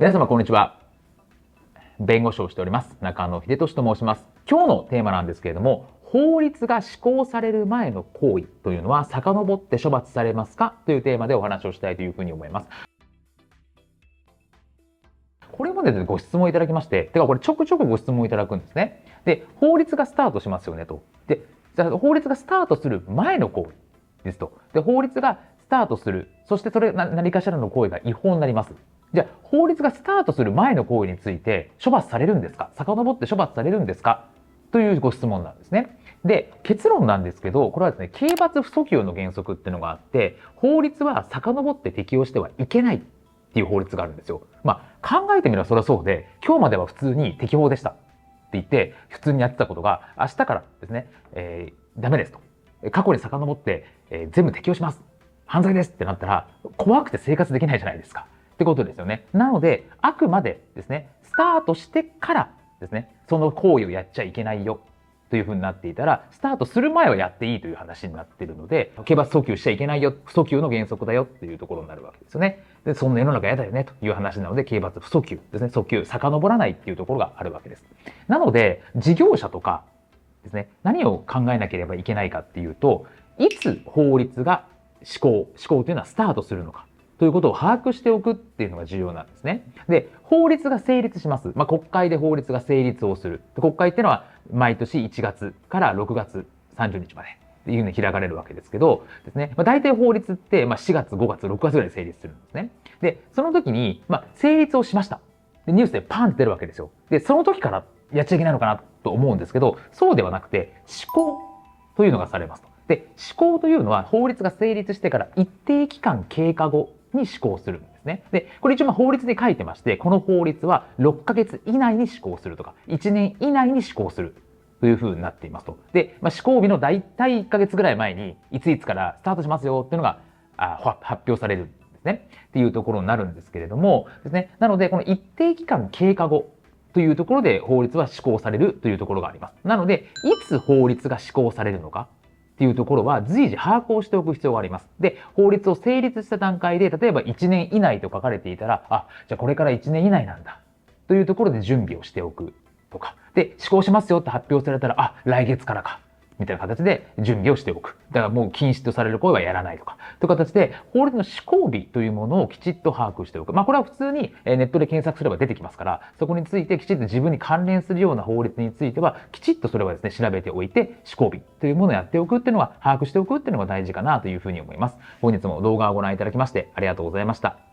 皆様こんにちは。弁護士をしております中野秀俊と申します。今日のテーマなんですけれども、法律が施行される前の行為というのは遡って処罰されますか？というテーマでお話をしたいというふうに思います。これまででご質問いただきまして、てかこれちょくちょくご質問いただくんですね。で、法律がスタートしますよねと。で、じゃあ法律がスタートする前の行為ですと。で、法律がスタートする。そしてそれ何かしらの行為が違法になります。じゃあ法律がスタートする前の行為について処罰されるんですか？遡って処罰されるんですか？というご質問なんですね。で、結論なんですけど、これはですね、刑罰不訴求の原則っていうのがあって、法律は遡って適用してはいけないっていう法律があるんですよ。まあ、考えてみればそれはそうで、今日までは普通に適法でしたって言って、普通にやってたことが、明日からですね、えー、ダメですと。過去に遡って、えー、全部適用します。犯罪ですってなったら、怖くて生活できないじゃないですか。ってことですよね。なので、あくまでですね、スタートしてからですね、その行為をやっちゃいけないよというふうになっていたら、スタートする前はやっていいという話になっているので、刑罰訴求しちゃいけないよ、不訴求の原則だよっていうところになるわけですよね。で、そんな世の中嫌だよねという話なので、刑罰不訴求ですね、訴求、遡らないっていうところがあるわけです。なので、事業者とかですね、何を考えなければいけないかっていうと、いつ法律が施行、施行というのはスタートするのか。ということを把握しておくっていうのが重要なんですね。で、法律が成立します。まあ、国会で法律が成立をする。国会っていうのは毎年1月から6月30日まで。っていうふうに開かれるわけですけど、ですね、まあ、大体法律って、まあ、4月、5月、6月ぐらいで成立するんですね。で、その時に、まあ、成立をしました。で、ニュースでパンって出るわけですよ。で、その時からやっちゃいけないのかなと思うんですけど、そうではなくて、施行というのがされますと。で、施行というのは法律が成立してから一定期間経過後に施行するんですね。で、これ一応法律で書いてまして、この法律は6ヶ月以内に施行するとか、1年以内に施行するというふうになっていますと。で、まあ、施行日の大体1ヶ月ぐらい前に、いついつからスタートしますよっていうのがあ発表されるんですね。っていうところになるんですけれども、ですね。なので、この一定期間経過後というところで法律は施行されるというところがあります。なので、いつ法律が施行されるのかっていうところは随時把握をしておく必要があります。で、法律を成立した段階で、例えば1年以内と書かれていたら、あ、じゃあこれから1年以内なんだ。というところで準備をしておくとか。で、施行しますよって発表されたら、あ、来月からか。みたいな形で準備をしておく。だからもう禁止とされる行為はやらないとか。という形で、法律の施行日というものをきちっと把握しておく。まあこれは普通にネットで検索すれば出てきますから、そこについてきちっと自分に関連するような法律については、きちっとそれはですね、調べておいて、施行日というものをやっておくっていうのは、把握しておくっていうのが大事かなというふうに思います。本日も動画をご覧いただきましてありがとうございました。